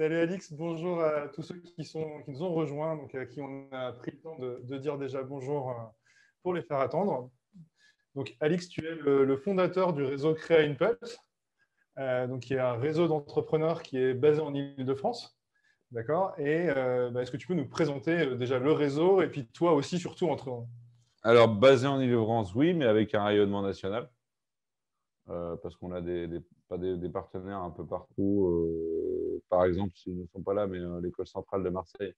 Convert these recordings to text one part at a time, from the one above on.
Salut Alix, bonjour à tous ceux qui, sont, qui nous ont rejoints, donc à qui on a pris le temps de, dire déjà bonjour euh, pour les faire attendre. Donc Alix, tu es le, fondateur du réseau Créa Impulse, euh, donc qui est un réseau d'entrepreneurs qui est basé en Ile-de-France. D'accord? Et euh, bah, est-ce que tu peux nous présenter déjà le réseau et puis toi aussi, surtout entre. Alors, basé en Ile-de-France, oui, mais avec un rayonnement national. parce qu'on a des, partenaires un peu partout par exemple, s'ils ne sont pas là, mais euh, l'école centrale de Marseille,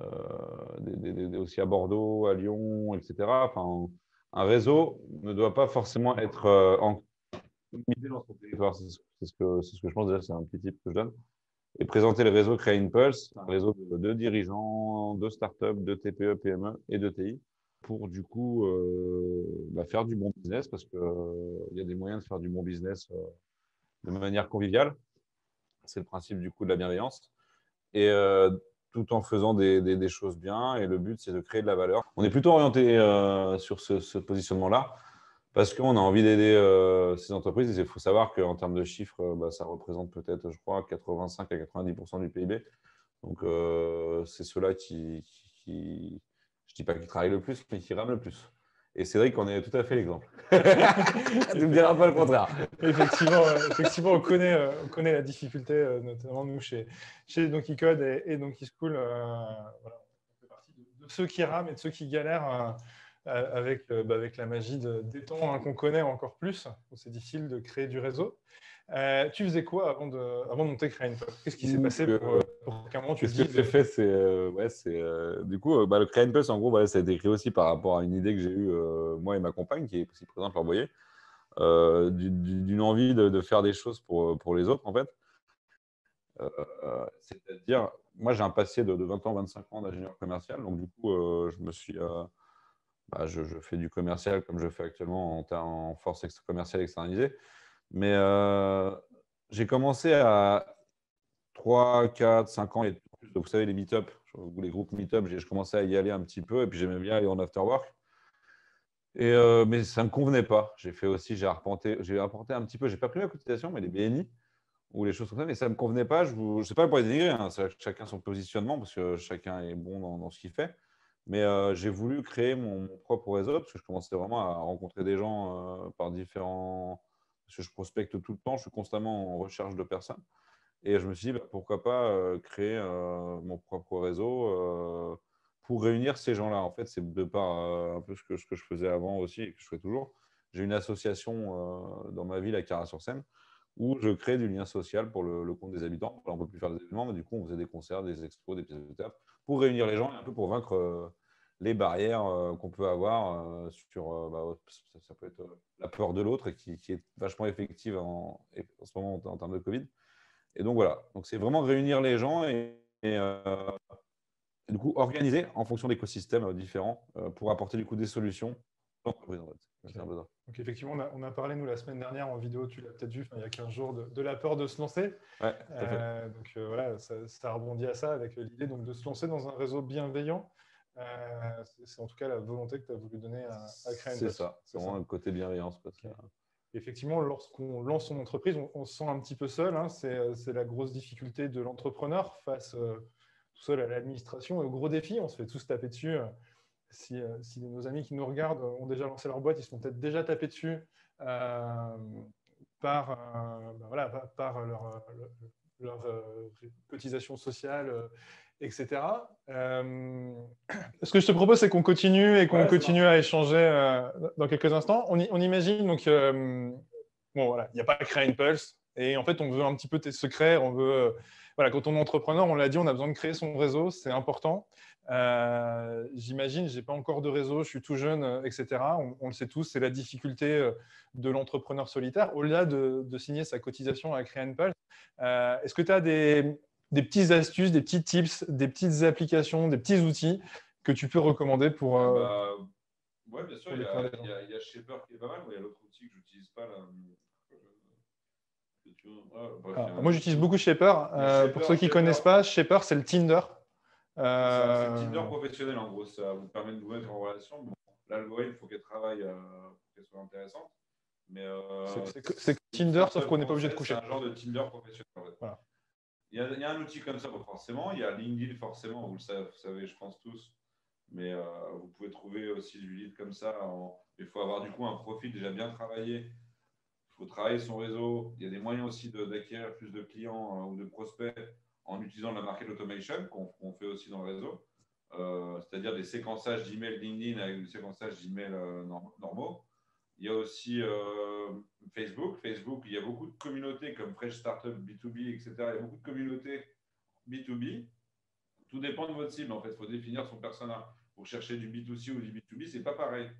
euh, aussi à Bordeaux, à Lyon, etc. Enfin, un réseau ne doit pas forcément être euh, en dans son territoire. C'est ce, que, ce que je pense déjà, c'est un petit type que je donne. Et présenter le réseau Créa Impulse, un réseau de, dirigeants, de startups, de TPE, PME et de TI, pour du coup bah, faire du bon business, parce qu'il il y a des moyens de faire du bon business de manière conviviale. C'est le principe du coup de la bienveillance. Et euh, tout en faisant des, choses bien. Et le but, c'est de créer de la valeur. On est plutôt orienté euh, sur ce, positionnement-là parce qu'on a envie d'aider euh, ces entreprises. il faut savoir qu'en termes de chiffres, bah, ça représente peut-être, je crois, 85 à 90 du PIB. Donc, c'est ceux-là qui, qui, je ne dis pas qui travaillent le plus, mais qui rament le plus. Et Cédric en est tout à fait l'exemple. tu ne me diras pas le contraire. effectivement, euh, effectivement on, connaît, euh, on connaît la difficulté, euh, notamment nous chez, chez Donkey Code et, Donkey School. voilà, on fait partie de, ceux qui rament et de ceux qui galèrent avec, bah, avec la magie des temps hein, qu'on connaît encore plus. C'est difficile de créer du réseau. Euh, tu faisais quoi avant de, avant de monter CreaNPulse Qu'est-ce qui s'est passé pour, euh, pour qu'un moment tu Ce que j'ai fait, c'est. Euh, ouais, c'est du coup, bah, le CreaNPulse, en gros, bah, ça a été créé aussi par rapport à une idée que j'ai eue, moi et ma compagne, qui est aussi présente leur voyer, d'une envie de, de, faire des choses pour, pour les autres, en fait. C'est-à-dire, moi, j'ai un passé de, de, 20 ans, 25 ans d'ingénieur commercial, donc du coup, je me suis. Bah, je, je, fais du commercial comme je fais actuellement en, en force commerciale externalisée. Mais euh, j'ai commencé à 3, 4, 5 ans. Et vous savez, les meet-up, les groupes meet-up, je commençais à y aller un petit peu. Et puis j'aimais bien aller en after-work. Euh, mais ça ne me convenait pas. J'ai fait aussi, j'ai arpenté, j'ai apporté un petit peu, j'ai pas pris la cotisation, mais les BNI ou les choses comme ça, mais ça ne me convenait pas. Je ne sais pas pour les dénigrer, hein, chacun son positionnement, parce que chacun est bon dans, ce qu'il fait. Mais euh, j'ai voulu créer mon, propre réseau, parce que je commençais vraiment à rencontrer des gens par différents parce que je prospecte tout le temps, je suis constamment en recherche de personnes. Et je me suis dit, bah, pourquoi pas euh, créer euh, mon propre réseau euh, pour réunir ces gens-là. En fait, c'est de par un peu ce que, je faisais avant aussi et que je fais toujours. J'ai une association dans ma ville à Cara-sur-Seine où je crée du lien social pour le, compte des habitants. on ne peut plus faire des événements, mais du coup, on faisait des concerts, des expos, des pièces de théâtre pour réunir les gens et un peu pour vaincre les barrières euh, qu'on peut avoir euh, sur euh, bah, ça, peut être la peur de l'autre qui, qui, est vachement effective en, en, ce moment en, termes de Covid. Et donc voilà, donc c'est vraiment réunir les gens et, du coup organiser en fonction d'écosystèmes différents pour apporter du coup des solutions Donc effectivement, on a, on a, parlé nous la semaine dernière en vidéo, tu l'as peut-être vu, il y a 15 jours, de, la peur de se lancer. Ouais, donc voilà, ça, ça, rebondit à ça avec l'idée de se lancer dans un réseau bienveillant. Euh, c'est en tout cas la volonté que tu as voulu donner à, à créer C'est ça, c'est vraiment le côté bienveillance. Parce que... Effectivement, lorsqu'on lance son entreprise, on, se sent un petit peu seul. Hein. c'est la grosse difficulté de l'entrepreneur face euh, tout seul à l'administration et au gros défi. On se fait tous taper dessus. Si, euh, si, nos amis qui nous regardent ont déjà lancé leur boîte, ils se font peut-être déjà taper dessus par, ben voilà, par leur, leur, cotisation sociale etc. Euh, ce que je te propose, c'est qu'on continue et qu'on continue à échanger euh, dans quelques instants. On, imagine donc, euh, bon voilà, il n'y a pas créer une pulse et en fait, on veut un petit peu tes secrets. On veut, voilà, quand on est entrepreneur, on l'a dit, on a besoin de créer son réseau, c'est important. J'imagine, j'ai pas encore de réseau, je suis tout jeune, etc. On, le sait tous, c'est la difficulté de l'entrepreneur solitaire. Au-delà de, de, signer sa cotisation à créer une pulse, est-ce que tu as des des petites astuces, des petits tips, des petites applications, des petits outils que tu peux recommander pour. Euh, bah, oui, bien sûr, il y, a, il, y a, Shaper qui est pas mal, mais il y a l'autre outil que je n'utilise pas. Là. Ah, moi, j'utilise beaucoup Shaper. Euh, pour ceux qui ne connaissent pas, Shaper, c'est le Tinder. Euh... C'est le Tinder professionnel, en gros. Ça vous permet de vous mettre en relation. Bon, L'algorithme, il faut qu'elle travaille euh, pour qu'elle soit intéressante. Mais c'est Tinder, sauf qu'on n'est pas obligé de coucher. C'est un genre de Tinder professionnel. En fait. voilà. Il y, a, un outil comme ça, forcément. Il y a LinkedIn, forcément, vous le savez, je pense tous. Mais euh, vous pouvez trouver aussi du lead comme ça. Il faut avoir du coup un profil déjà bien travaillé. Il faut travailler son réseau. Il y a des moyens aussi d'acquérir plus de clients euh, ou de prospects en utilisant la market automation qu'on fait aussi dans le réseau. Euh, c'est-à-dire des séquençages d'emails LinkedIn avec des séquençages d'emails normaux. Il y a aussi Facebook. Facebook, il y a beaucoup de communautés comme Fresh Startup, B2B, etc. Il y a beaucoup de communautés B2B. Tout dépend de votre cible. En fait, il faut définir son persona. Pour chercher du B2C ou du B2B, c'est pas pareil.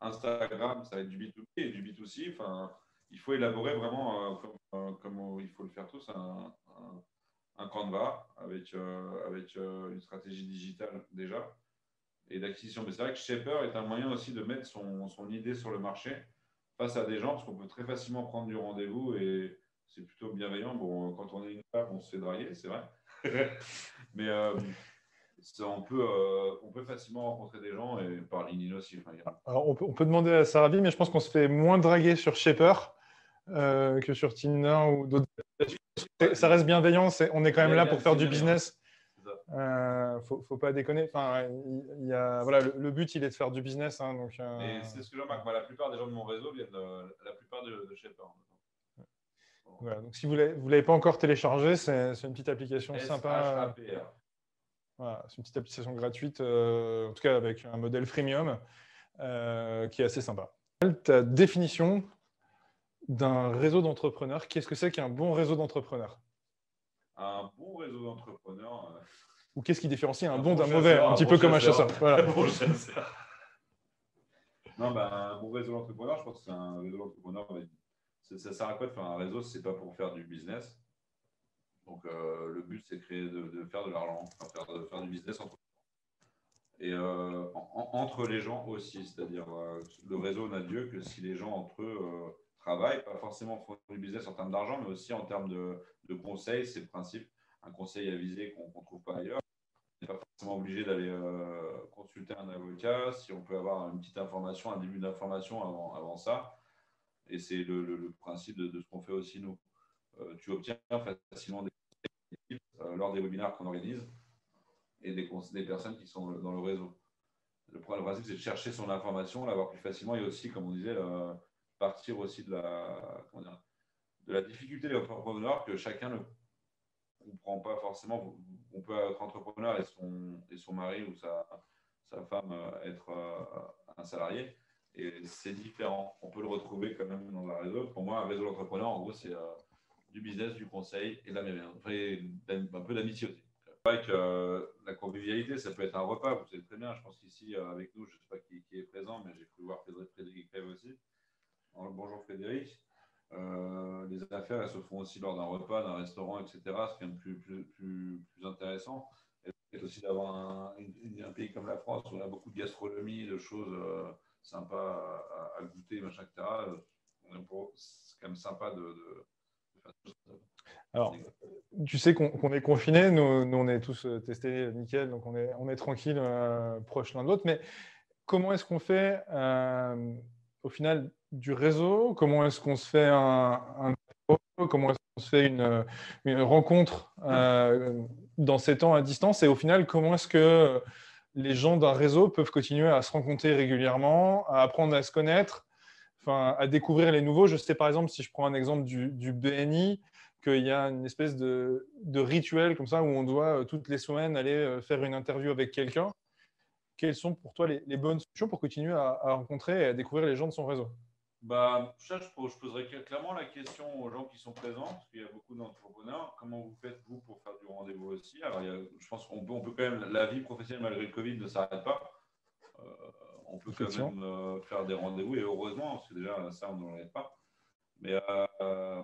Instagram, ça va être du B2B et du B2C. Enfin, il faut élaborer vraiment, euh, euh, comme, il faut le faire tous, un, un, Canva avec, euh, avec une stratégie digitale déjà et d'acquisition. Mais c'est vrai que Shaper est un moyen aussi de mettre son, son idée sur le marché face à des gens, parce qu'on peut très facilement prendre du rendez-vous et c'est plutôt bienveillant. Bon, quand on est une femme, on se fait draguer, c'est vrai. Mais euh, on, peut, euh, on peut facilement rencontrer des gens et par LinkedIn aussi. Alors, on peut, on peut, demander à Sarah mais je pense qu'on se fait moins draguer sur Shaper euh, que sur Tinder ou d'autres. Ça reste bienveillant, on est quand même là pour faire du business. Il ne faut, faut, pas déconner. Enfin, il y a, voilà, le, but, il est de faire du business. Hein, donc, Et c'est ce que je remarque. la plupart des gens de mon réseau viennent de, la plupart de, de Shaper. Voilà, donc si vous ne l'avez pas encore téléchargé, c'est une petite application sympa. Voilà, c'est une petite application gratuite, euh, en tout cas avec un modèle freemium euh, qui est assez sympa. Ta définition d'un réseau d'entrepreneurs, qu'est-ce que c'est qu'un bon réseau d'entrepreneurs? Un bon réseau d'entrepreneurs. Ou qu'est-ce qui différencie un, bon d'un mauvais Un, petit peu comme un chasseur. Voilà. bon non, ben, un bon réseau d'entrepreneurs, je pense que c'est un réseau d'entrepreneurs ça sert à quoi de faire un réseau si ce n'est pas pour faire du business? Donc, euh, le but, c'est de, créer, de, faire de l'argent, de faire du business entre et euh, entre les gens aussi. C'est-à-dire, euh, le réseau n'a Dieu que si les gens entre eux travaillent, pas forcément font du business en termes d'argent, mais aussi en termes de, conseils. C'est le principe, un conseil à viser qu'on ne trouve pas ailleurs. On n'est pas forcément obligé d'aller consulter un avocat. Si on peut avoir une petite information, un début d'information avant, avant ça, et c'est le, principe de, ce qu'on fait aussi nous. Euh, tu obtiens facilement des euh, lors des webinaires qu'on organise et des, des, personnes qui sont dans le réseau. Le, principe, c'est de chercher son information, l'avoir plus facilement et aussi, comme on disait, partir aussi de la, de la difficulté des entrepreneurs que chacun ne comprend pas forcément. On peut être entrepreneur et son, et son mari ou sa, sa femme euh, être un salarié. Et c'est différent. On peut le retrouver quand même dans un réseau. Pour moi, un réseau d'entrepreneurs, en gros, c'est euh, du business, du conseil et de la un peu d'amitié aussi. Avec euh, la convivialité, ça peut être un repas, vous savez très bien. Je pense qu'ici, euh, avec nous, je ne sais pas qui, est présent, mais j'ai pu voir Frédéric Crève aussi. bonjour Frédéric. Les affaires, elles se font aussi lors d'un repas, d'un restaurant, etc. C'est quand même plus, intéressant. Et aussi d'avoir un, pays comme la France où on a beaucoup de gastronomie, de choses sympa à, goûter, machin, etc. C'est quand même sympa de, faire tout ça. Alors, tu sais qu'on est confinés, nous, on est tous euh, testés nickel, donc on est, est tranquille, euh, proches l'un de l'autre. Mais comment est-ce qu'on fait euh, au final du réseau? Comment est-ce qu'on se fait un, un comment est-ce qu'on se fait une, rencontre dans ces temps à distance? Et au final, comment est-ce que les gens d'un réseau peuvent continuer à se rencontrer régulièrement, à apprendre à se connaître, enfin, à découvrir les nouveaux? Je sais par exemple, si je prends un exemple du, BNI, qu'il y a une espèce de, rituel comme ça où on doit euh, toutes les semaines aller euh, faire une interview avec quelqu'un. Quelles sont pour toi les, bonnes solutions pour continuer à rencontrer et à découvrir les gens de son réseau? Bah, ça, je, poserais clairement la question aux gens qui sont présents, parce qu'il y a beaucoup d'entrepreneurs. Comment vous faites, vous, pour faire du rendez-vous aussi? Alors, je pense qu'on peut, on peut quand même, la vie professionnelle malgré le Covid ne s'arrête pas. Euh, on peut quand même euh, faire des rendez-vous, et heureusement, parce que déjà, ça, on n'en arrête pas. Mais euh,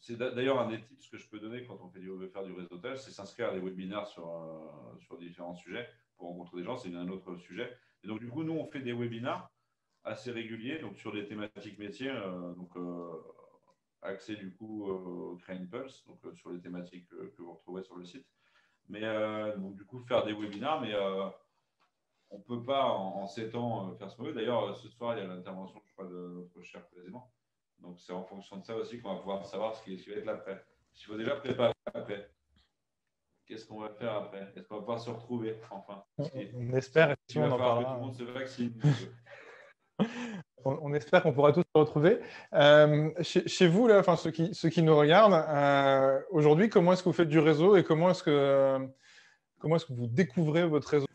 c'est d'ailleurs un des tips que je peux donner quand on fait du, veut faire du réseautage, c'est s'inscrire à des webinaires sur, sur différents sujets pour rencontrer des gens. C'est un autre sujet. Et donc, du coup, nous, on fait des webinaires assez régulier, donc sur des thématiques métiers, euh, donc euh, accès du coup au Crane Pulse, donc euh, sur les thématiques que, vous retrouvez sur le site. Mais donc, du coup, faire des webinaires, mais on ne peut pas en, 7 ans faire ce qu'on veut. D'ailleurs, ce soir, il y a l'intervention, je crois, de notre cher président. Donc, c'est en fonction de ça aussi qu'on va pouvoir savoir ce qui, va être l'après. Il faut déjà préparer l'après. qu'on va faire après? Est-ce qu'on va pouvoir se retrouver enfin? On, espère, si on en parlera. tout le monde se vaccine. on, espère qu'on pourra tous se retrouver. Euh, chez, vous, là, enfin, ceux, qui, ceux qui nous regardent, euh, aujourd'hui, comment est-ce que vous faites du réseau et comment est-ce que, comment est-ce que vous découvrez votre réseau?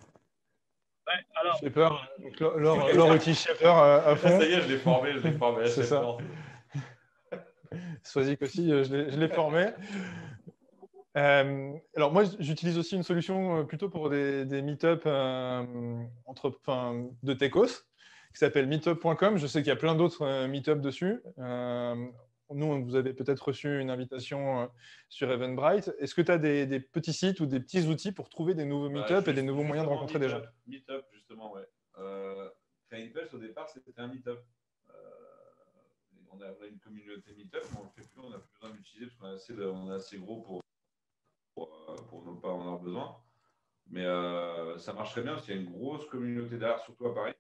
Ouais, alors... Shaper, Laure utilise à fond. Ça y est, je l'ai formé, je l'ai formé. C'est ça. Soisic aussi, euh, je l'ai formé. Euh, alors moi, j'utilise aussi une solution plutôt pour des, des meet-up de Techos qui s'appelle meetup.com. Je sais qu'il y a plein d'autres euh, meetups dessus. Euh, nous, vous avez peut-être reçu une invitation euh, sur Eventbrite. Est-ce que tu as des, petits sites ou des petits outils pour trouver des nouveaux bah, meetups et des nouveaux moyens de rencontrer des gens? Meetup, justement, ouais. Euh, au départ, c'était un meetup. on, a, une communauté meetup, mais on ne le fait plus, on n'a plus besoin d'utiliser parce qu'on est, assez, gros pour, pour, ne pas en avoir besoin. Mais ça marcherait bien parce qu'il y a une grosse communauté d'art, surtout à Paris.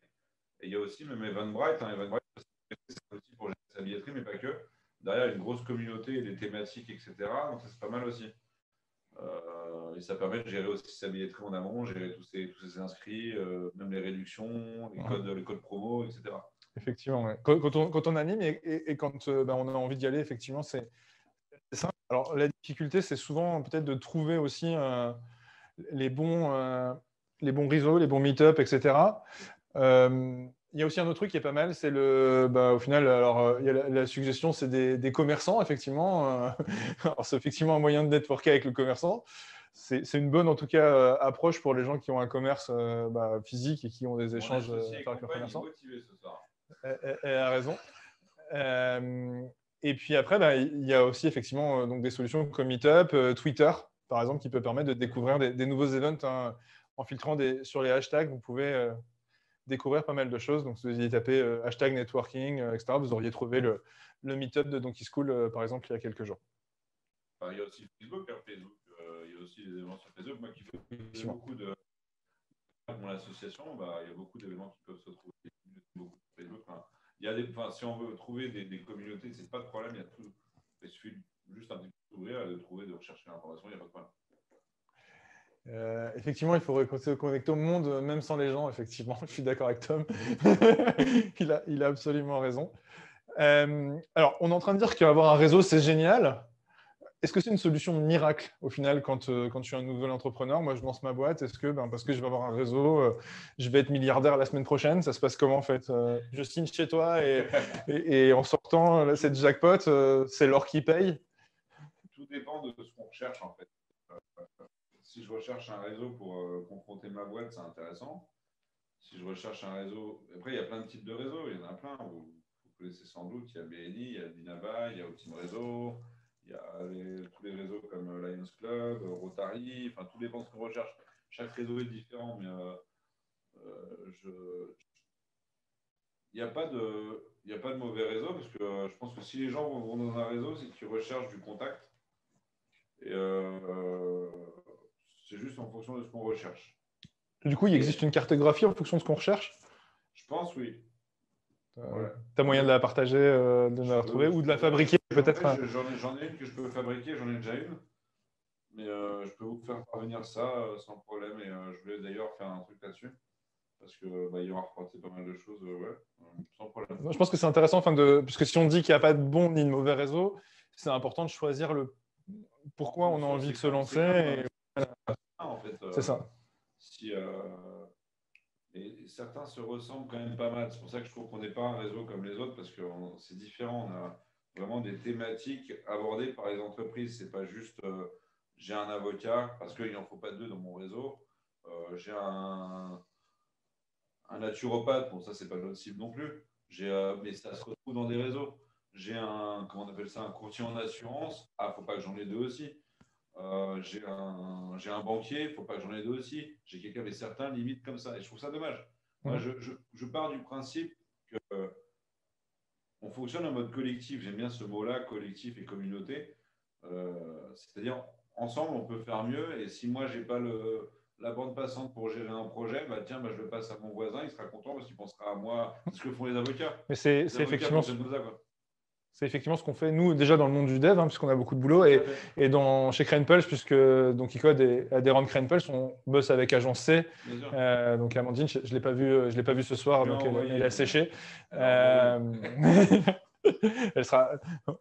Et il y a aussi même Eventbrite. Hein, Eventbrite, c'est aussi pour gérer sa billetterie, mais pas que. Derrière, il y a une grosse communauté, des thématiques, etc. Donc, c'est pas mal aussi. Euh, et ça permet de gérer aussi sa billetterie en amont, gérer tous ces, tous ces inscrits, euh, même les réductions, les codes, les codes promo, etc. Effectivement, quand, on, anime et, quand euh, ben, on a envie d'y aller, effectivement, c'est simple. Alors, la difficulté, c'est souvent peut-être de trouver aussi les, bons, les bons réseaux, les bons meet-up, etc. Euh, il y a aussi un autre truc qui est pas mal, c'est le, bah, au final, alors euh, il y a la, suggestion, c'est des, commerçants effectivement. Euh, alors c'est effectivement un moyen de networker avec le commerçant. C'est une bonne en tout cas approche pour les gens qui ont un commerce bah, physique et qui ont des échanges avec leurs commerçants. Elle, a raison. et puis après, bah, il y a aussi effectivement donc des solutions comme Meetup, Twitter par exemple, qui peut permettre de découvrir des, nouveaux events hein, en filtrant des, sur les hashtags. Vous pouvez découvrir pas mal de choses. Donc, si vous aviez tapé euh, hashtag networking, euh, etc., vous auriez trouvé le, le meet-up de Donkey School, euh, par exemple, il y a quelques jours. il y a aussi Facebook. Hein, Facebook il y a aussi des événements sur Facebook. Moi qui fais beaucoup de. Mon association, bah, il y a beaucoup d'événements qui peuvent se trouver. Facebook. il y a des, enfin, si on veut trouver des, des communautés, c'est pas de problème. Il, y a tout, il suffit juste un petit peu d'ouvrir, de trouver, de rechercher l'information, il n'y a pas de problème. Euh, effectivement, il faut se connecter au monde, même sans les gens. Effectivement, je suis d'accord avec Tom. il, a, il, a, absolument raison. Euh, alors, on est en train de dire qu'avoir un réseau, c'est génial. Est-ce que c'est une solution miracle au final quand, euh, quand je suis un nouvel entrepreneur? Moi, je lance ma boîte. Est-ce que ben, parce que je vais avoir un réseau, je vais être milliardaire la semaine prochaine? Ça se passe comment en fait? Je signe chez toi et, et, en sortant, cette jackpot, c'est l'or qui paye? Tout dépend de ce qu'on recherche en fait si je recherche un réseau pour euh, confronter ma boîte, c'est intéressant. Si je recherche un réseau, après, il y a plein de types de réseaux, il y en a plein. Vous, connaissez sans doute, il y a BNI, il y a Dinaba, il y a Optim Réseau, il y a tous les réseaux comme euh, Lions Club, euh, Rotary, enfin, tout dépend de ce qu'on recherche. Chaque réseau est différent, mais il n'y a, pas de, a pas de mauvais réseau parce que je pense que si les gens vont dans un réseau, c'est qu'ils recherchent du contact. Et c'est juste en fonction de ce qu'on recherche. Du coup, il existe une cartographie en fonction de ce qu'on recherche? Je pense, oui. Euh, tu as moyen de la partager, euh, de la retrouver ou de la fabriquer peut-être J'en ai, une que je peux fabriquer, j'en ai déjà une. Mais euh, je peux vous faire parvenir ça sans problème. Et je voulais d'ailleurs faire un truc là-dessus. Parce qu'il bah, y aura pas mal de choses, ouais, sans problème. Je pense que c'est intéressant, enfin de... puisque si on dit qu'il n'y a pas de bon ni de mauvais réseau, c'est important de choisir le pourquoi on a envie de se lancer. Et en fait. c'est ça. Euh, si, euh, et certains se ressemblent quand même pas mal. C'est pour ça que je trouve qu'on n'est pas un réseau comme les autres parce que c'est différent. On a vraiment des thématiques abordées par les entreprises. C'est pas juste euh, j'ai un avocat parce qu'il n'en faut pas deux dans mon réseau. j'ai un, un naturopathe. Bon, ça, c'est pas notre cible non plus. mais ça se retrouve dans des réseaux. J'ai un, comment on appelle ça, un courtier en assurance. Ah, faut pas que j'en ai deux aussi. Euh, j'ai un, un, banquier, il ne faut pas que j'en ai deux aussi. J'ai quelqu'un, mais certains limites comme ça. Et je trouve ça dommage. Moi, je, je, pars du principe que euh, on fonctionne en mode collectif. J'aime bien ce mot-là, collectif et communauté. Euh, c'est-à-dire, ensemble, on peut faire mieux. Et si moi, je n'ai pas le, la bande passante pour gérer un projet, bah, tiens, bah, je le passe à mon voisin, il sera content parce qu'il pensera à moi, ce que font les avocats. Mais c'est effectivement. C'est effectivement ce qu'on fait, nous, déjà dans le monde du dev, hein, puisqu'on a beaucoup de boulot, et, et dans, chez CranePulse, puisque donc, Icode est adhérent de CranePulse, on bosse avec Agence C. Euh, donc Amandine, je ne l'ai pas, vu, je l'ai pas vu ce soir, donc elle, elle, a séché. Euh, elle sera,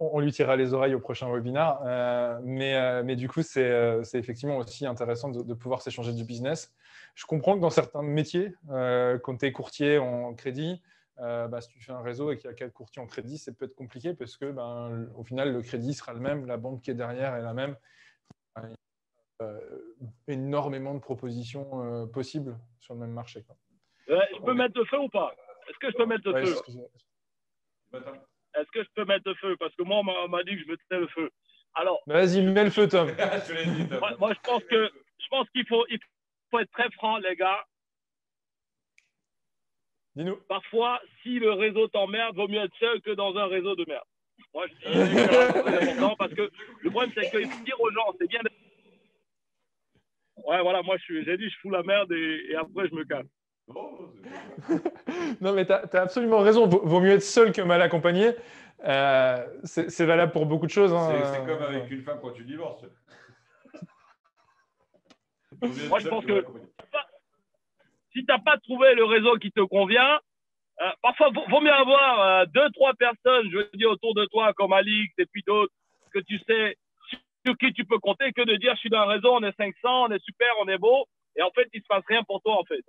on lui tirera les oreilles au prochain webinar. Euh, mais, euh, mais, du coup, c'est, c'est effectivement aussi intéressant de, de pouvoir s'échanger du business. Je comprends que dans certains métiers, euh, quand tu es courtier en crédit, euh, bah, si tu fais un réseau et qu'il y a quatre courtiers en crédit, c'est peut-être compliqué parce que, ben, au final, le crédit sera le même, la banque qui est derrière est la même. Il y a euh, énormément de propositions euh, possibles sur le même marché. Quoi. Ouais, je peux mettre le feu ou pas? Est-ce que je peux mettre le ouais, feu? Est-ce que je peux mettre le feu? Parce que moi, on m'a dit que je mettais le feu. Alors. Vas-y, mets le feu, Tom. moi, moi, je pense que je pense qu'il faut, il faut être très franc, les gars. Dis-nous. Parfois, si le réseau t'emmerde, vaut mieux être seul que dans un réseau de merde. Moi, je dis c'est important parce que le problème, c'est faut dire aux gens, c'est bien. Ouais, voilà, moi, j'ai dit, je fous la merde et, et après, je me calme. non, mais tu as, as, absolument raison. Vaut mieux être seul que mal accompagné. Euh, c'est valable pour beaucoup de choses. Hein. C'est comme avec une femme quand tu divorces. Moi, je pense que si tu n'as pas trouvé le réseau qui te convient, euh, parfois, vaut, vaut mieux avoir euh, deux, trois personnes, je veux dire, autour de toi, comme Alix et puis d'autres, que tu sais sur qui tu peux compter, que de dire je suis dans un réseau, on est 500, on est super, on est beau, et en fait, il ne se passe rien pour toi, en fait.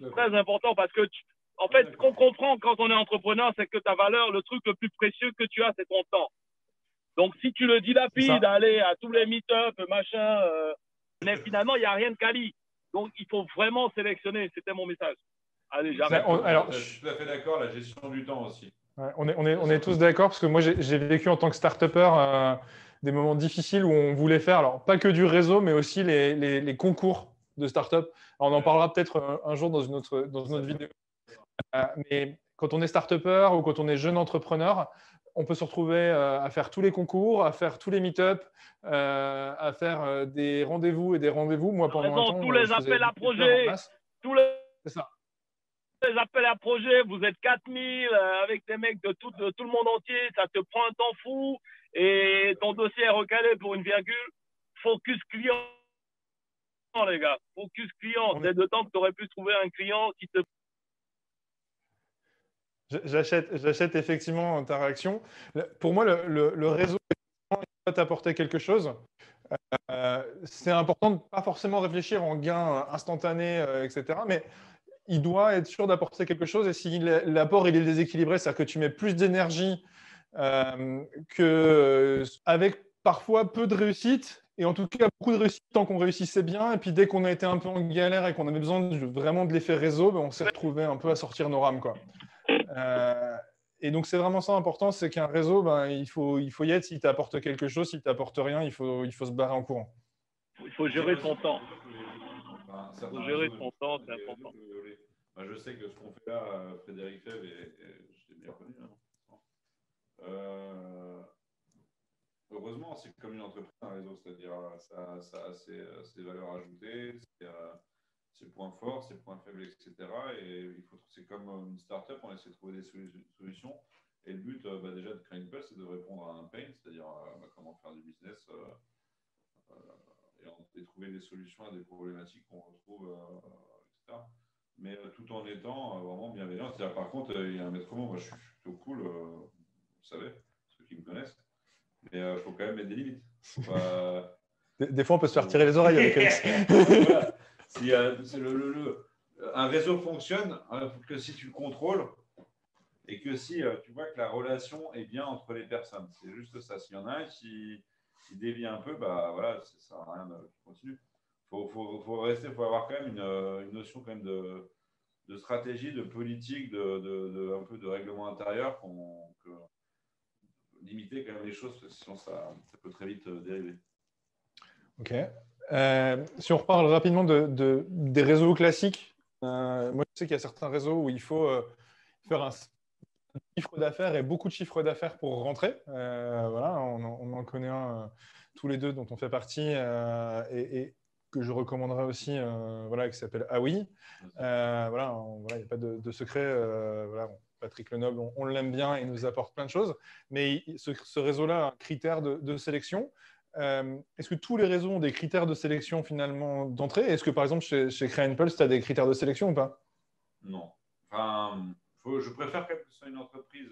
C'est très important parce que, tu, en fait, ce qu'on comprend quand on est entrepreneur, c'est que ta valeur, le truc le plus précieux que tu as, c'est ton temps. Donc, si tu le dilapides d'aller à tous les meet-up, machin, euh, mais finalement, il n'y a rien de quali. Donc, il faut vraiment sélectionner. C'était mon message. Allez, j'arrête. Alors, je suis tout à fait d'accord, la gestion du temps aussi. Ouais, on, est, on, est, on est tous d'accord parce que moi, j'ai vécu en tant que start-upper euh, des moments difficiles où on voulait faire, alors pas que du réseau, mais aussi les, les, les concours de start-up. On en parlera peut-être un, un, jour dans une autre, dans une autre vidéo. Euh, mais quand on est start-upper ou quand on est jeune entrepreneur, on peut se retrouver euh, à faire tous les concours, à faire tous les meet-up, euh, à faire euh, des rendez-vous et des rendez-vous. Moi, pendant raison, un temps, tous les appels à projets, tous les... ça. les appels à projets, vous êtes 4000 euh, avec des mecs de tout, de tout le monde entier, ça te prend un temps fou et ton dossier est recalé pour une virgule. Focus client, les gars. Focus client. C'est de temps que tu aurais pu trouver un client qui te J'achète effectivement ta réaction. Pour moi, le, le, le réseau peut t'apporter quelque chose. Euh, c'est important de ne pas forcément réfléchir en gain instantané, euh, etc. Mais il doit être sûr d'apporter quelque chose. Et si l'apport il est déséquilibré, c'est-à-dire que tu mets plus d'énergie euh, qu'avec parfois peu de réussite, et en tout cas beaucoup de réussite tant qu'on réussissait bien. Et puis dès qu'on a été un peu en galère et qu'on avait besoin de, vraiment de l'effet réseau, ben, on s'est retrouvé un peu à sortir nos rames. Quoi. Euh, et donc, c'est vraiment ça important, c'est qu'un réseau, ben, il, faut, il faut y être s'il t'apporte quelque chose, s'il t'apporte rien, il faut, il faut se barrer en courant. Il faut gérer son temps. Il faut gérer son temps, c'est important. Je sais que ce qu'on fait là, Frédéric Fèvre, et, et je t'ai bien connu. Hein. Euh, heureusement, c'est comme une entreprise, un réseau, c'est-à-dire ça, ça a ses, ses valeurs ajoutées, c'est euh, ses points forts, ses points faibles, etc. Et il faut, c'est comme une startup, on essaie de trouver des solutions. Et le but, bah, déjà, de créer une c'est de répondre à un pain, c'est-à-dire bah, comment faire du business euh, euh, et, et, trouver des solutions à des problématiques qu'on retrouve, euh, etc. Mais tout en étant vraiment bienveillant. C'est-à-dire, par contre, il y a un maître mot, moi je suis plutôt cool, vous savez, ceux qui me connaissent. Mais il faut quand même mettre des limites. Pas... Des, des, fois, on peut se faire tirer les oreilles avec. Euh, un réseau fonctionne euh, que si tu le contrôles et que si euh, tu vois que la relation est bien entre les personnes. C'est juste ça. S'il y en a un qui, qui dévie un peu, bah voilà, ça sert à rien de continuer. Il faut, faut, faut, faut avoir quand même une, une notion quand même de, stratégie, de politique, de, un peu de règlement intérieur, qu'on, que, limiter quand même les choses, sinon ça, ça peut très vite dériver. Ok. Euh, si on reparle rapidement de, de, des réseaux classiques, euh, moi je sais qu'il y a certains réseaux où il faut euh, faire un chiffre d'affaires et beaucoup de chiffres d'affaires pour rentrer. Voilà, on en, on en, connaît un tous les deux dont on fait partie et, que je recommanderais aussi, voilà, qui s'appelle Aoi. voilà, il n'y a pas de, de secret. voilà, Patrick Lenoble, on, l'aime bien, il nous apporte plein de choses. Mais ce, réseau-là a un critère de, sélection. Est-ce que tous les réseaux ont des critères de sélection finalement d'entrée? Est-ce que par exemple chez, chez tu as des critères de sélection ou pas? Non. Enfin, je préfère que ce soit une entreprise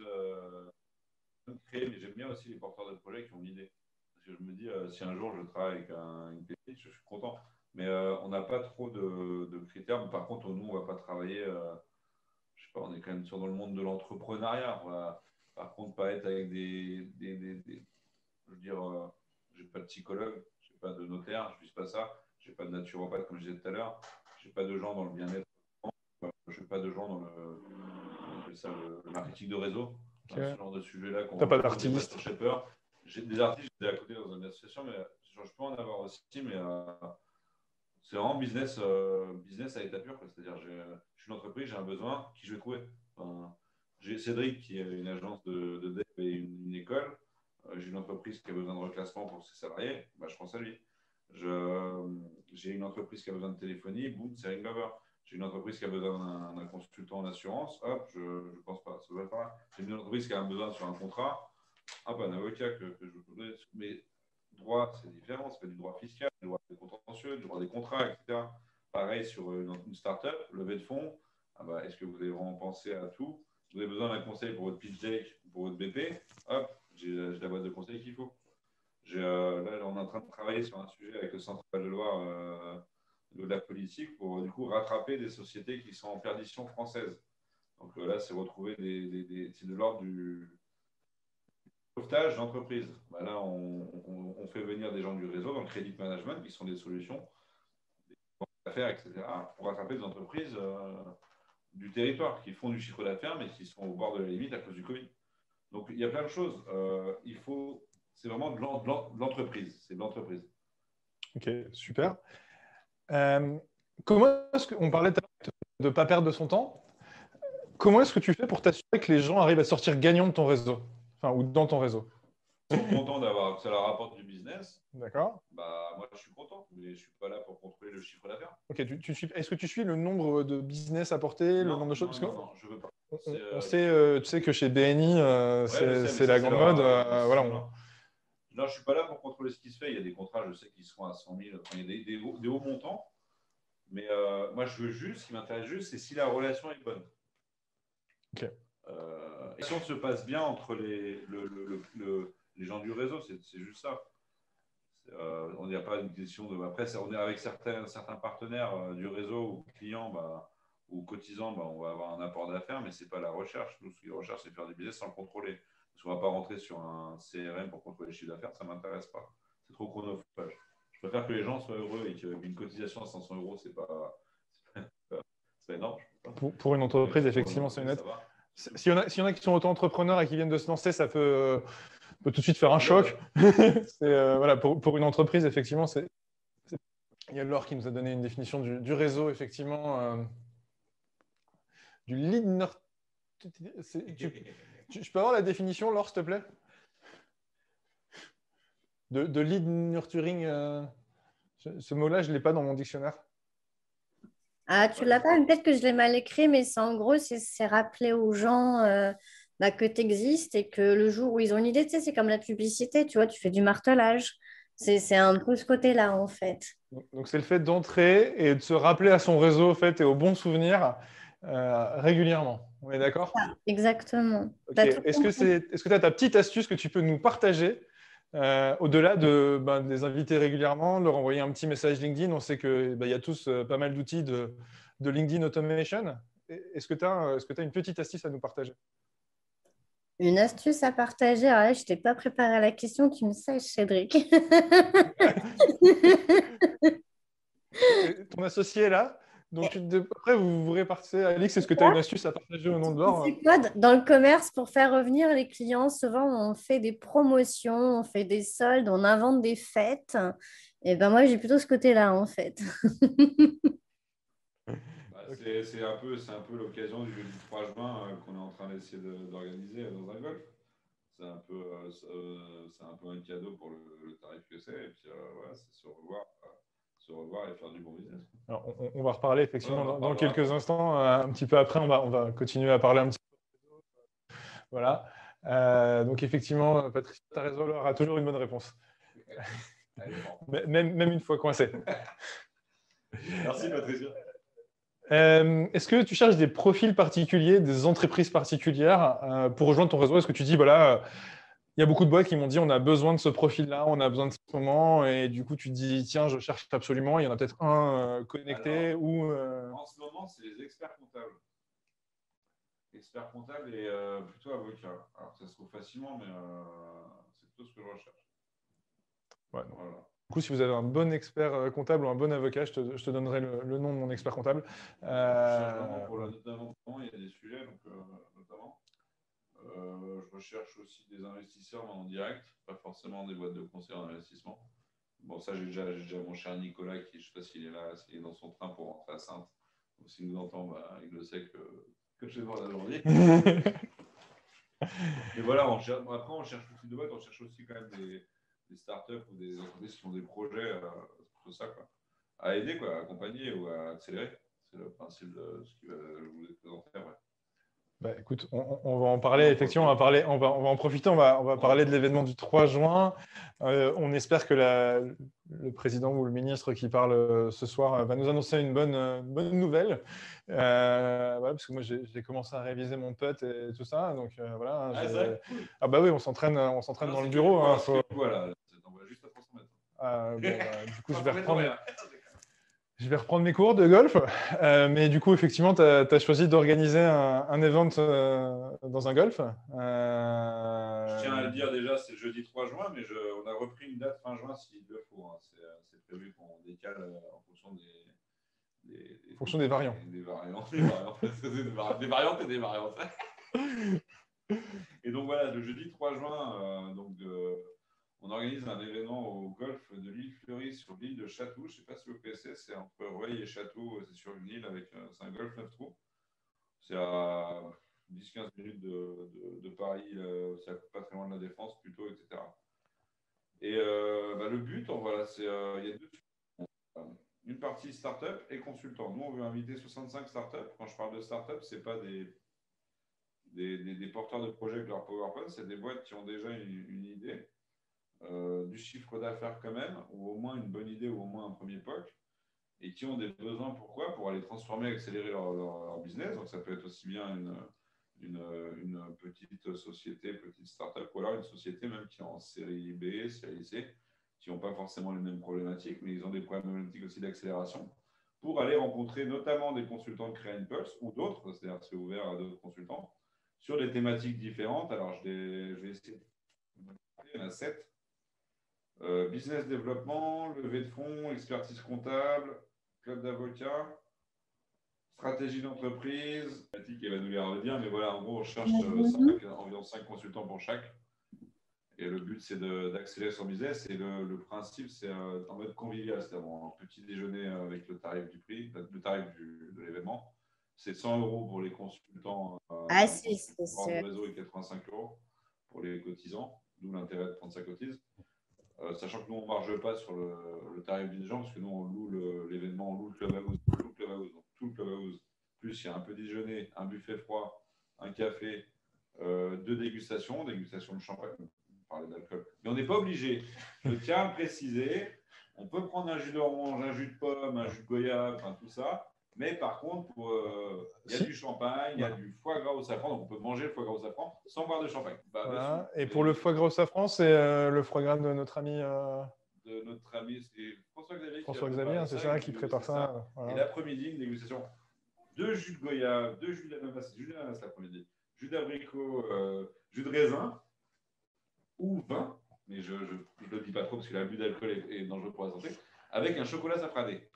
créée, mais j'aime bien aussi les porteurs de projets qui ont l'idée. Parce que je me dis, si un jour je travaille avec une pépite, je suis content. Mais euh, on n'a pas trop de, critères. par contre, nous, on ne va pas travailler. Euh, je sais pas, on est quand même sur dans le monde de l'entrepreneuriat. par contre, pas être avec des. je veux dire, euh, n'ai pas de psychologue, je n'ai pas de notaire, je ne vis pas ça. Je n'ai pas de naturopathe, comme je disais tout à l'heure. Je n'ai pas de gens dans le bien-être. Je n'ai pas de gens dans le, le, marketing de réseau. Ce genre de sujet-là. Tu n'as pas d'artiste J'ai des artistes, j'étais à côté dans une association, mais je peux en avoir aussi, mais c'est vraiment business, euh, business à état pur. C'est-à-dire, je suis une entreprise, j'ai un besoin, qui je vais trouver J'ai Cédric qui a une agence de, de dev et une, école. J'ai une entreprise qui a besoin de reclassement pour ses salariés, bah, je pense à lui. J'ai une entreprise qui a besoin de téléphonie, boum, c'est Ringlover. J'ai une entreprise qui a besoin d'un consultant en assurance, hop, je ne pense pas, ça pas. J'ai une entreprise qui a besoin sur un contrat, hop, un avocat que, je veux Mais droit, c'est différent. C'est pas du droit fiscal, du droit des contentieux, du droit des contrats, etc. Pareil sur une, une start-up, levée de fonds. Ah bah, Est-ce que vous avez vraiment pensé à tout? Vous avez besoin d'un conseil pour votre pitch deck, pour votre BP Hop, j'ai la boîte de conseils qu'il faut. Euh, là, on est en train de travailler sur un sujet avec le Centre de Loire euh, de la politique pour du coup rattraper des sociétés qui sont en perdition française. Donc euh, là, c'est retrouver des, c'est de l'ordre du, sauvetage d'entreprise. Bah là, on, fait venir des gens du réseau dans le credit management qui sont des solutions, des affaires, etc., pour rattraper des entreprises euh, du territoire qui font du chiffre d'affaires mais qui sont au bord de la limite à cause du Covid. Donc, il y a plein de choses. Euh, il faut, c'est vraiment de l'entreprise. C'est de l'entreprise. Ok, super. Euh, comment est-ce qu'on parlait de ne pas perdre de son temps Comment est-ce que tu fais pour t'assurer que les gens arrivent à sortir gagnants de ton réseau? Ou dans ton réseau? Je suis content d'avoir, que ça leur rapporte du business. D'accord. Bah, moi, je suis content, mais je ne suis pas là pour contrôler le chiffre d'affaires. Ok, tu, suis, est-ce que tu suis le nombre de busins apportés, le nombre de choses? Non, non, je veux pas. On, euh, sait, euh, tu sais que chez BNI, euh, c'est la grande mode. voilà, Non, je ne suis pas là pour contrôler ce qui se fait. Il y a des contrats, je sais, qui sont à 100 000. il y a des, des, hauts, montants. Mais moi, je veux juste, ce qui m'intéresse juste, c'est si la relation est bonne. Ok. Euh, et si on se passe bien entre les, les gens du réseau, c'est juste ça. Euh, on n'y a pas une question de. Après, on est avec certains, certains partenaires euh, du réseau ou clients bah, ou cotisants, bah, on va avoir un apport d'affaires, mais ce n'est pas la recherche. Nous, ce qui recherche, c'est faire des business sans le contrôler. Parce qu'on ne va pas rentrer sur un CRM pour contrôler les chiffres d'affaires, ça ne m'intéresse pas. C'est trop chronophage. Je préfère que les gens soient heureux et qu'une cotisation à 500 euros, ce n'est pas, pas, énorme. Pour, pour, une entreprise, effectivement, c'est net. S'il y, en a qui sont auto-entrepreneurs et qui viennent de se lancer, ça peut, tout de suite faire un choc. Euh, voilà, pour, une entreprise, effectivement, c'est. Il y a Laure qui nous a donné une définition du, réseau, effectivement, euh, du lead Je peux avoir la définition, Laure, s'il te plaît? De, lead nurturing. Euh, ce mot-là, je ne l'ai pas dans mon dictionnaire. Ah, tu l'as pas, peut-être que je l'ai mal écrit, mais c'est en gros, c'est rappeler aux gens euh, bah, que tu existes et que le jour où ils ont une idée, tu sais, c'est comme la publicité, tu vois, tu fais du martelage. C'est un peu ce côté-là, en fait. Donc, c'est le fait d'entrer et de se rappeler à son réseau, en fait, et aux bons souvenirs euh, régulièrement. On est d'accord? Exactement. Est-ce que tu as ta petite astuce que tu peux nous partager euh, au-delà de, ben, les inviter régulièrement, leur envoyer un petit message LinkedIn, on sait qu'il ben, y a tous euh, pas mal d'outils de, LinkedIn Automation. Est-ce que tu as, as, une petite astuce à nous partager? Une astuce à partager Alors je t'ai pas préparé à la question, tu me saches, Cédric. Ton associé est là donc, après, vous vous répartissez. Alix, est-ce que tu as une astuce à partager au nom de l'or Dans le commerce, pour faire revenir les clients, souvent, on fait des promotions, on fait des soldes, on invente des fêtes. Et ben moi, j'ai plutôt ce côté-là, en fait. C'est un peu, peu l'occasion du 3 juin euh, qu'on est en train d'essayer d'organiser dans un golf. C'est un, peu, euh, euh, un peu un cadeau pour le, tarif que c'est. Et puis, voilà, c'est se revoir revoir et faire du bon business. on, va reparler effectivement dans, quelques instants. Euh, un petit peu après, on va, on va continuer à parler un petit peu voilà. Euh, donc, effectivement, Patricia, ta raison, aura toujours une bonne réponse. même, même une fois coincé. Merci, Patricia. Euh, est-ce que tu cherches des profils particuliers, des entreprises particulières euh, pour rejoindre ton réseau? Est-ce que tu dis, voilà, il y a beaucoup de boîtes qui m'ont dit, on a besoin de ce profil-là, on a besoin de ce moment, et du coup, tu te dis, tiens, je cherche absolument, il y en a peut-être un connecté ou. En ce moment, c'est les experts comptables expert comptable et euh, plutôt avocat. Alors, ça se trouve facilement, mais euh, c'est plutôt ce que je recherche. Ouais, Du coup, si vous avez un bon expert euh, comptable ou un bon avocat, je te, je te donnerai le, nom de mon expert comptable. Pour le notamment, il y a des sujets, donc, notamment. je recherche aussi des investisseurs en direct, pas forcément des boîtes de conseil en investissement. Bon, ça, j'ai déjà, déjà, mon cher Nicolas qui, je ne sais pas s'il est là, s'il est dans son train pour rentrer à Sainte. s'il nous entend, bah, il le sait que que je vais voir la journée. Mais voilà, on cherche, après, on cherche aussi de boîtes, on cherche aussi quand même des, des startups ou des entreprises qui ont des projets, euh, tout ça, quoi, à aider, quoi, à accompagner ou à accélérer. C'est le principe de ce qui va vous présenter. Ouais. Bah, écoute, on, va en parler, effectivement, on va, parler, on, va, on va en profiter, on va, on va parler de l'événement du 3 juin. Euh, on espère que la, le président ou le ministre qui parle euh, ce soir euh, va nous annoncer une bonne, bonne nouvelle. voilà, parce que moi, j'ai commencé à réviser mon pote et tout ça. Donc voilà. Ah, ah, bah oui, on s'entraîne s'entraîne dans le bureau. Hein, voilà, on va juste à 300 mètres. Bon, bah, du coup, je vais reprendre. Je vais reprendre mes cours de golf, euh, mais du coup, effectivement, tu as, choisi d'organiser un, un, event euh, dans un golf. Euh, je tiens à le dire déjà, c'est jeudi 3 juin, mais je, on a repris une date fin juin s'il le faut. Hein. C'est prévu qu'on décale en fonction des, des, fonction des. Des, variantes, des, variantes, des variantes et des variantes. et donc voilà, le jeudi 3 juin, donc de on organise un événement au golfe de l'île Fleury sur l'île de Château. Je ne sais pas si vous connaissez, c'est entre Rueil et Château, c'est sur une île avec euh, c'est un golfe 9 trous. C'est à 10-15 minutes de, Paris, euh, c'est pas très loin de la Défense plutôt, etc. Et euh, bah, le but, voilà, c'est il y a deux une partie start-up et consultant. Nous, on veut inviter 65 start-up. Quand je parle de start-up, ce n'est pas des des, porteurs de projets avec leur PowerPoint, c'est des boîtes qui ont déjà une idée euh, du chiffre d'affaires quand même, ou au moins une bonne idée, ou au moins un premier POC, et qui ont des besoins, pourquoi? Pour aller transformer, accélérer leur, business. Donc ça peut être aussi bien une, une, petite société, petite start-up, ou alors une société même qui est en série B, série C, qui n'ont pas forcément les mêmes problématiques, mais ils ont des problématiques aussi d'accélération, pour aller rencontrer notamment des consultants de Créa Impulse ou d'autres, c'est-à-dire c'est ouvert à d'autres consultants, sur des thématiques différentes. Alors je vais essayer. Il y en a sept. Euh, business développement, levée de fonds, expertise comptable, club d'avocats, stratégie d'entreprise. qui va nous les redire, mais voilà, en gros, on cherche euh, environ 5 consultants pour chaque. Et le but, c'est d'accélérer son business. Et le, principe, c'est euh, en mode convivial, c'est-à-dire un petit déjeuner avec le tarif du prix, le tarif de l'événement. C'est 100 euros pour les consultants. ah, c'est Le réseau est 85 euros pour les cotisants, d'où l'intérêt de prendre sa cotise. Euh, sachant que nous, on ne marge pas sur le, tarif d'une gens, parce que nous, on loue l'événement, on loue le clubhouse, le clubhouse, donc tout le. Plus, il y a un peu déjeuner, un buffet froid, un café, euh, deux dégustations, dégustation de champagne, on parlait d'alcool. Mais on n'est pas obligé. Je tiens à préciser, on peut prendre un jus d'orange, un jus de pomme, un jus de goyave, enfin tout ça. Mais par contre, euh, il y a du champagne, il y a du foie gras au safran, donc on peut manger le foie gras au safran sans boire de champagne. Bah, Et pour le foie gras au safran, c'est euh, le foie gras de notre ami. Euh, de notre ami, c'est François Xavier. François Xavier, c'est ça, qui prépare ça. Et l'après-midi, une négociation de jus de goyave, de jus d'ananas, jus d'ananas l'après-midi, jus d'abricot, jus de raisin ou vin, mais je ne le dis pas trop parce que l'abus d'alcool est, est dangereux pour la santé, avec un chocolat safrané.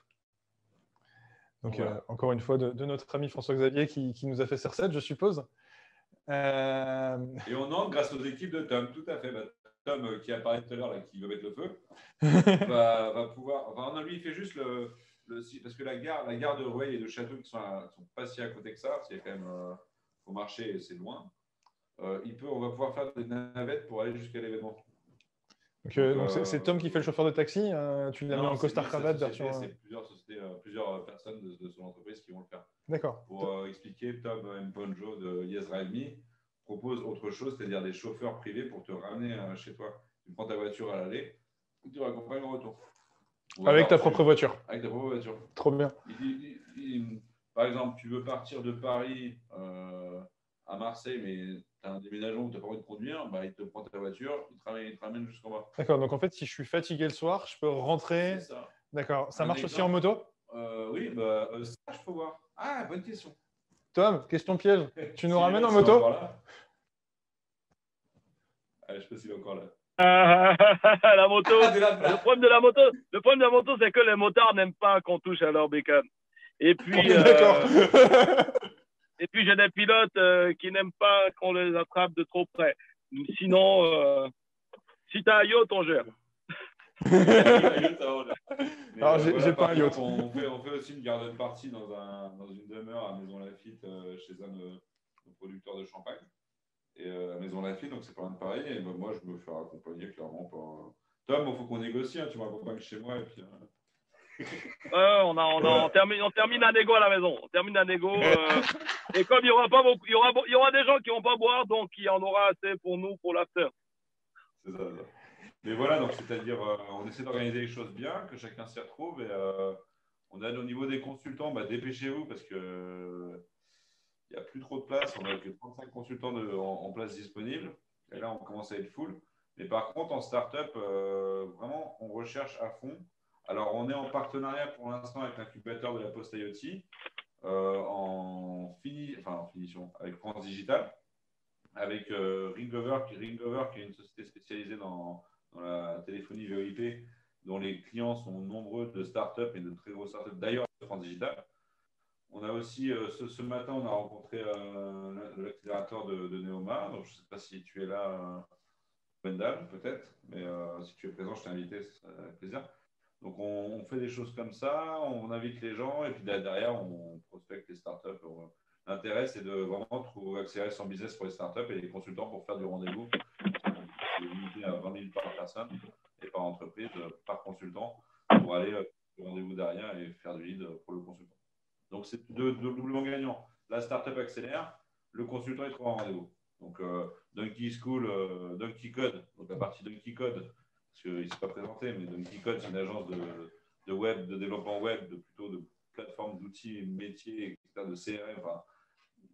Donc, euh, encore une fois, de, notre ami François-Xavier qui, nous a fait ces recettes, je suppose. Euh, Et on entre grâce aux équipes de Tom, tout à fait. Bah, Tom, euh, qui apparaît tout à l'heure, qui veut mettre le feu, va, pouvoir. Enfin, lui, il fait juste le, Parce que la gare, la gare de Rueil et de Château, qui sont, sont pas si à côté que ça, c'est quand même. faut marcher, c'est loin. il peut, on va pouvoir faire des navettes pour aller jusqu'à l'événement. Donc, c'est Tom qui fait le chauffeur de taxi euh, Tu l'as mis en costard cravate version. C'est plusieurs, euh, plusieurs personnes de, son entreprise qui vont le faire. D'accord. Pour euh, expliquer, Tom Mponjo de Yes Drive Me propose autre chose, c'est-à-dire des chauffeurs privés pour te ramener euh, chez toi. Tu prends ta voiture à l'aller, tu raccompagnes au retour. Ou Avec ta propre voiture. Avec ta propre voiture. Trop bien. Il- il- il- par exemple, tu veux partir de Paris euh, à Marseille, mais tu as un déménagement où tu n'as pas envie de conduire, bah, il te prend ta voiture, il te ramène, ramène jusqu'en bas. D'accord. Donc en fait, si je suis fatigué le soir, je peux rentrer. Ça. D'accord. Ça Un marche aussi en moto? Euh, oui, bah, euh, ça, je peux voir. Ah, bonne question. Tom, question piège. Tu nous Si ramènes en moto? Ah, je sais pas s'il est encore là. la moto. Ah, Le problème de la moto, le problème de la moto, c'est que les motards n'aiment pas qu'on touche à leur bécane. Et puis, est euh, D'accord. Et puis j'ai des pilotes euh, qui n'aiment pas qu'on les attrape de trop près. Sinon, euh, si t'as un yacht, on gère. Alors, euh, j'ai- voilà, par pas un yacht. On fait, on fait aussi une garden party dans, un, dans une demeure à Maison Lafitte euh, chez un de nos producteurs de champagne. Et euh, à Maison Lafitte, donc c'est pas loin de Paris. Et ben, moi, je me fais accompagner clairement par. Tom, il faut qu'on négocie. hein, tu m'accompagnes chez moi. Et puis, euh, on, a, on, a- on termine, on termine un égo à la maison. On termine un égo. euh, et comme il y aura pas beaucoup, il y aura, il y aura des gens qui vont pas boire, donc il y en aura assez pour nous pour l'after. C'est ça. Mais voilà, donc c'est-à-dire, euh, on essaie d'organiser les choses bien, que chacun s'y retrouve. Et euh, on a au niveau des consultants, bah, dépêchez-vous parce que euh, il n'y a plus trop de place. On a que 35 consultants de- en, en place disponibles. Et là, on commence à être full. Mais par contre, en start-up, euh, vraiment, on recherche à fond. Alors, on est en partenariat pour l'instant avec l'incubateur de la Poste IoT euh, en, fini, enfin, en finition avec France Digital avec euh, Ringover, qui, est une société spécialisée dans, la téléphonie VoIP, dont les clients sont nombreux de startups et de très grosses startups, d'ailleurs de France Digital. On a aussi, euh, ce, matin, on a rencontré l'accélérateur de, de Neoma. Donc, je ne sais pas si tu es là, Wendell, peut-être, mais si tu es présent, je t'ai invité, ce serait avec plaisir. Donc, on, fait des choses comme ça, on invite les gens, et puis derrière, on prospecte les startups. On- L'intérêt, c'est de vraiment accélérer son business pour les startups et les consultants pour faire du rendez-vous. Limité à 20 000 par personne et par entreprise, euh, par consultant, pour aller euh, du rendez-vous derrière et faire du lead euh, pour le consultant. Donc, c'est deux, deux doublement gagnant. La startup accélère, le consultant il trouve rendez-vous. Donc, euh, Donkey School, euh, Donkey Code, donc la partie Donkey Code, parce qu'il ne s'est pas présenté, mais Donkey Code, c'est une agence de, de web, de développement web, de plutôt de plateforme d'outils, métiers, etc., de CRM, enfin,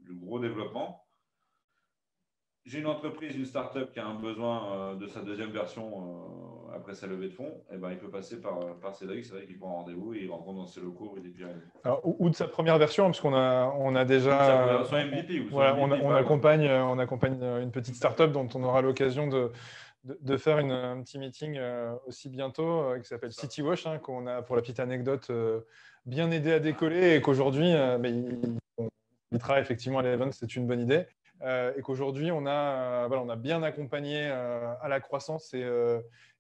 le gros développement. J'ai une entreprise, une startup qui a un besoin euh, de sa deuxième version euh, après sa levée de fonds, et ben, il peut passer par, par Cédric. Cédric, il prend rendez-vous, il rencontre dans ses locaux, déjà. Alors, ou, ou de sa première version, parce qu'on a, on a déjà. Version MVP ou son Voilà, on, MVP, on pas- accompagne, euh, on accompagne euh, une petite startup dont on aura l'occasion de, de, de faire une, un petit meeting euh, aussi bientôt, euh, qui s'appelle CityWash, hein, qu'on a, pour la petite anecdote, euh, bien aidé à décoller et qu'aujourd'hui, mais il, on- il travaille effectivement à l'event, c'est une bonne idée. Euh, et qu'aujourd'hui, on, a, euh, voilà, on a bien accompagné euh, à la croissance et,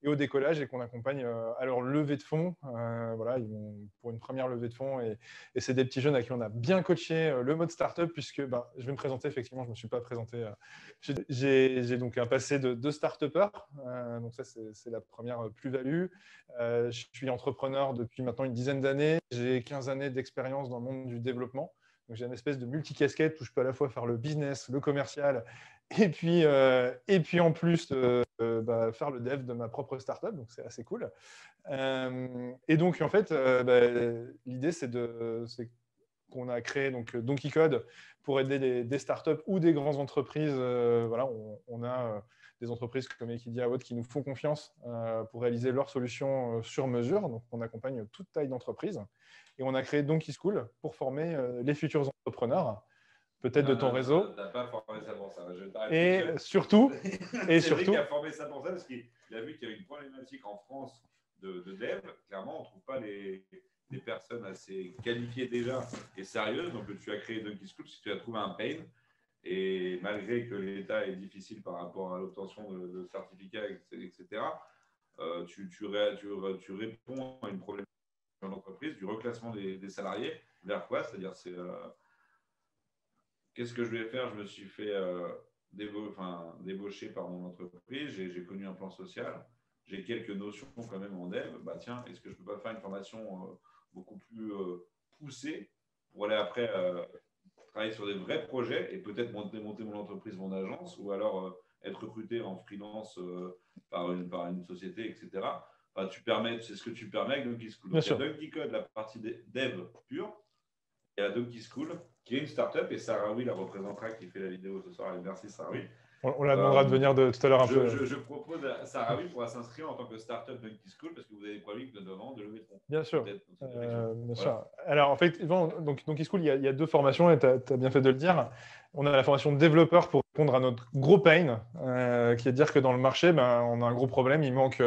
au décollage et qu'on accompagne à leur levée de fonds. Voilà, ils vont pour une première levée de fonds et, c'est des petits jeunes à qui on a bien coaché le mode startup, puisque bah, je vais me présenter, effectivement, je ne me suis pas présenté. j'ai- donc un passé de, de start-upper, donc ça, c'est la première plus-value. Je suis entrepreneur depuis maintenant une dizaine d'années. J'ai 15 années d'expérience dans le monde du développement. J'ai une espèce de multicasquette où je peux à la fois faire le business, le commercial, et puis, euh, et puis en plus euh, euh, bah, faire le dev de ma propre startup. Donc c'est assez cool. Et donc en fait, bah, l'idée c'est de qu'on a créé donc Donkey Code pour aider des, startups ou des grandes entreprises. Voilà, on, a des entreprises comme Equidia ou autres qui nous font confiance euh, pour réaliser leurs solutions euh, sur mesure. Donc on accompagne toute taille d'entreprise. Et on a créé Donkey School pour former euh, les futurs entrepreneurs, peut-être de ton non, réseau. T'as pas formé ça pour ça. Je Et de surtout, et surtout, a formé ça pour ça parce qu'il a vu qu'il y avait une problématique en France de, de dev. Clairement, on ne trouve pas les, les personnes assez qualifiées déjà et sérieuses. Donc, tu as créé Donkey School que tu as trouvé un pain. Et malgré que l'État est difficile par rapport à l'obtention de, de certificats, etc., euh, tu, tu, ré- tu ré- tu réponds à une problématique dans l'entreprise du reclassement des, salariés vers quoi? C'est-à-dire, c'est euh, qu'est-ce que je vais faire? Je me suis fait euh, débaucher par mon entreprise, j'ai connu un plan social, j'ai quelques notions quand même en dev. Bah tiens, est-ce que je peux pas faire une formation euh, beaucoup plus poussée pour aller après travailler sur des vrais projets et peut-être monter, monter mon entreprise, mon agence, ou alors être recruté en freelance par, une, par une société, etc. tu permets, c'est ce que tu permets avec Donkey School. Donc, il y a Donkey Code, la partie dev pure, et à Donkey School, qui est une startup, et Sarah Will la représentera qui fait la vidéo ce soir. Et merci Sarah Will. On, la demandera de euh, venir de, tout à l'heure un je, peu. Je, je, propose à Sarah Will pourra s'inscrire en tant que startup Donkey School parce que vous avez des problèmes de devant de lever de fonds. Bien sûr. Euh, bien sûr. Alors en fait, donc, Donkey School, il y, a, il y a deux formations et tu as, bien fait de le dire. On a la formation de développeur pour répondre à notre gros pain, euh, qui est de dire que dans le marché, ben, on a un gros problème. Il manque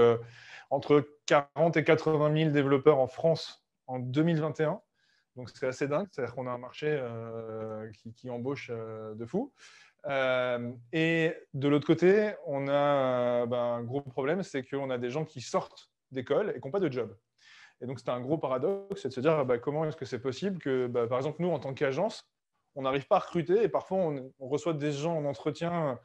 entre 40 et 80 000 développeurs en France en 2021. Donc c'est assez dingue, c'est-à-dire qu'on a un marché euh, qui, embauche euh, de fou. Euh, et de l'autre côté, on a ben, un gros problème, c'est qu'on a des gens qui sortent d'école et qui n'ont pas de job. Et donc c'est un gros paradoxe, c'est de se dire bah, comment est-ce que c'est possible que, bah, par exemple, nous, en tant qu'agence, on n'arrive pas à recruter et parfois on, reçoit des gens en entretien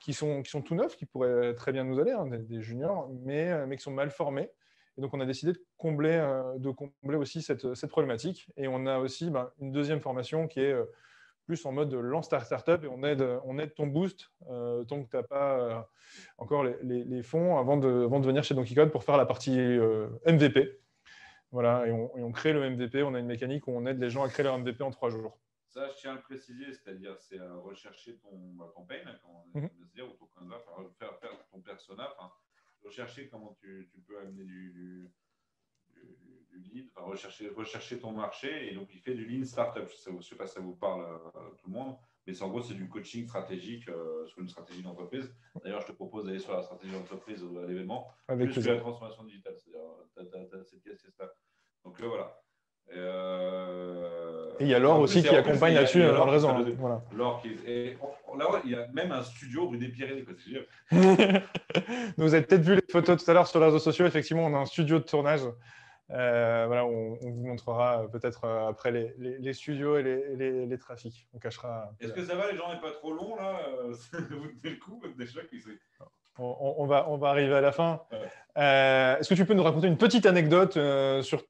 qui sont, tout neufs, qui pourraient très bien nous aller, hein, des, juniors, mais, mais qui sont mal formés. Et donc, on a décidé de combler, euh, aussi cette, problématique. Et on a aussi ben, une deuxième formation qui est euh, plus en mode lance ta startup et on aide, on aide ton boost euh, tant que tu n'as pas encore les, les, fonds avant de, avant de venir chez Donkey Code pour faire la partie MVP. Voilà, et on, et on, crée le MVP. On a une mécanique où on aide les gens à créer leur MVP en trois jours. Ça, je tiens à le préciser, c'est-à-dire c'est à rechercher ton, campagne, on mm -hmm. ou ton faire, faire ton persona, rechercher comment tu, tu peux amener du, du, lead, enfin, rechercher, rechercher ton marché. Et donc, il fait du lean startup. Je ne sais, pas si ça vous parle euh, tout le monde, mais en gros, c'est du coaching stratégique euh, sur une stratégie d'entreprise. D'ailleurs, je te propose d'aller sur la stratégie d'entreprise à l'événement, plus que la transformation digitale. C'est-à-dire, tu as, cette pièce-là. Donc, euh, voilà. Euh, et il y a Laure aussi qui accompagne là-dessus dans le réseau. Hein. Voilà. Laure qui est... là, il y a même un studio rue des Pyrénées. vous avez peut-être vu les photos tout à l'heure sur les réseaux sociaux. Effectivement, on a un studio de tournage. Euh, voilà, on, vous montrera peut-être euh, après les, les, studios et les, les, trafics. On cachera. Est-ce que ça va, les gens n'est pas trop long là Vous tenez le coup déjà on, on, va, on va arriver à la fin. Est-ce que tu peux nous raconter une petite anecdote sur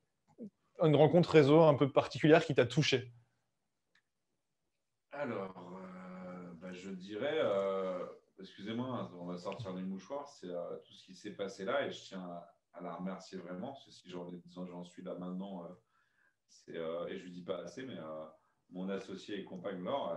une rencontre réseau un peu particulière qui t'a touché? Alors, euh, bah, je dirais, euh, excusez-moi, on va sortir les mouchoirs, c'est euh, tout ce qui s'est passé là et je tiens à, la remercier vraiment, parce que si j'en suis là maintenant, et je lui dis pas assez, mais mon associé et compagne Laure,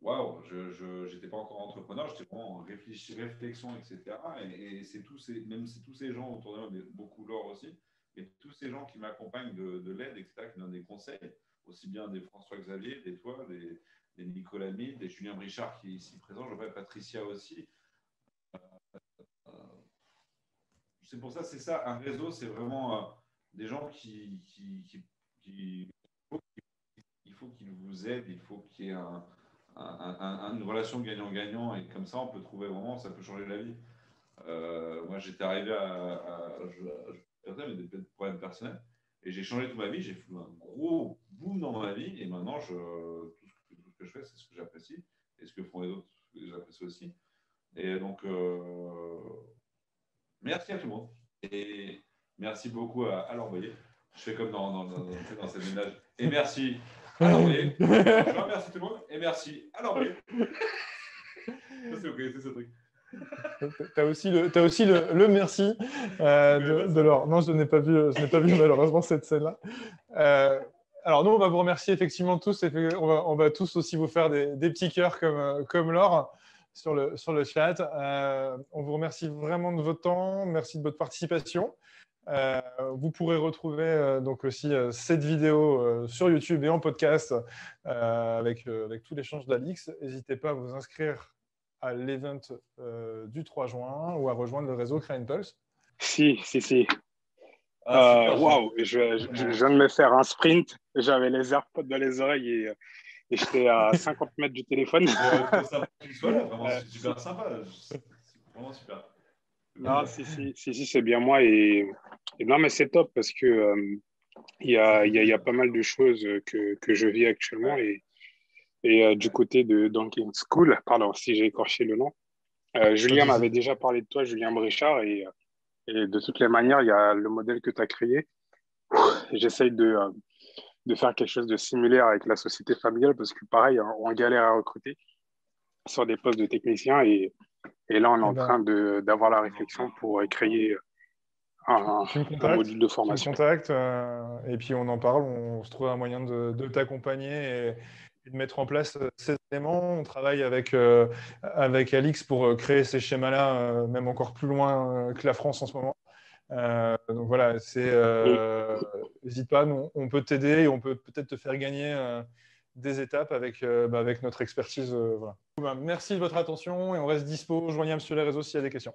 waouh, je n'étais pas encore entrepreneur, j'étais vraiment en réflexion, etc. Et, c'est même c'est tous ces gens autour de moi, mais beaucoup Laure aussi, et tous ces gens qui m'accompagnent de, l'aide, etc., qui donnent des conseils, aussi bien des François-Xavier, des toi, des, Nicolas Mille, des Julien Brichard qui est ici présent, je vois Patricia aussi. Euh, euh, c'est pour ça, c'est ça, un réseau, c'est vraiment euh, des gens qui, il faut qu'ils vous aident, il faut qu'il y ait une relation gagnant-gagnant, et comme ça, on peut trouver vraiment, ça peut changer la vie. moi, j'étais arrivé à, mais des problèmes personnels. Et j'ai changé toute ma vie, j'ai fait un gros boom dans ma vie, et maintenant, je, tout, ce que, je fais, c'est ce que j'apprécie, et ce que font les autres, j'apprécie aussi. Et donc, euh, merci à tout le monde, et merci beaucoup à, à. Je fais comme dans, dans, dans, dans cette ménage. Et merci à l'envoyer. Je remercie tout le monde, et merci à l'envoyer. c'est ok, c'est ce truc. tu as aussi le, as aussi le, le merci euh, de, de Laure. Non, je n'ai pas, vu, je pas vu malheureusement cette scène-là. Euh, alors nous, on va vous remercier effectivement tous. On va, on va tous aussi vous faire des, des petits cœurs comme, comme Laure sur le, sur le chat. Euh, on vous remercie vraiment de votre temps. Merci de votre participation. Euh, vous pourrez retrouver euh, donc aussi cette vidéo sur YouTube et en podcast avec, avec tout l'échange d'Alix. N'hésitez pas à vous inscrire à l'event du 3 juin ou à rejoindre le réseau Crane Pulse Si, si, si. Ah, waouh, je, je, viens de me faire un sprint. J'avais les AirPods dans les oreilles et, et j'étais à 50 mètres du téléphone. c'est super sympa. C'est vraiment super. Non, si, si, si, si c'est bien moi. Et, et, non, mais c'est top parce que euh, il y, a, y, a, y, a, pas mal de choses que, que je vis actuellement et, et euh, du côté de Dunking School, pardon si j'ai écorché le nom, euh, Julien m'avait déjà parlé de toi, Julien Brichard, et, et, de toutes les manières, il y a le modèle que tu as créé. J'essaye de, de faire quelque chose de similaire avec la société familiale parce que pareil, on galère à recruter sur des postes de techniciens et, et là, on est en eh ben. train d'avoir la réflexion pour créer un, module de formation. contact, euh, et puis on en parle, on se trouve un moyen de, t'accompagner et, de mettre en place euh, ces éléments. On travaille avec, euh, avec Alix pour créer ces schémas-là, même encore plus loin que la France en ce moment. Donc voilà, c'est n'hésite pas, on peut t'aider et on peut peut-être te faire gagner des étapes avec, bah, avec notre expertise. Voilà. Bah, merci de votre attention et on reste dispo, joignable sur les réseaux s'il y a des questions.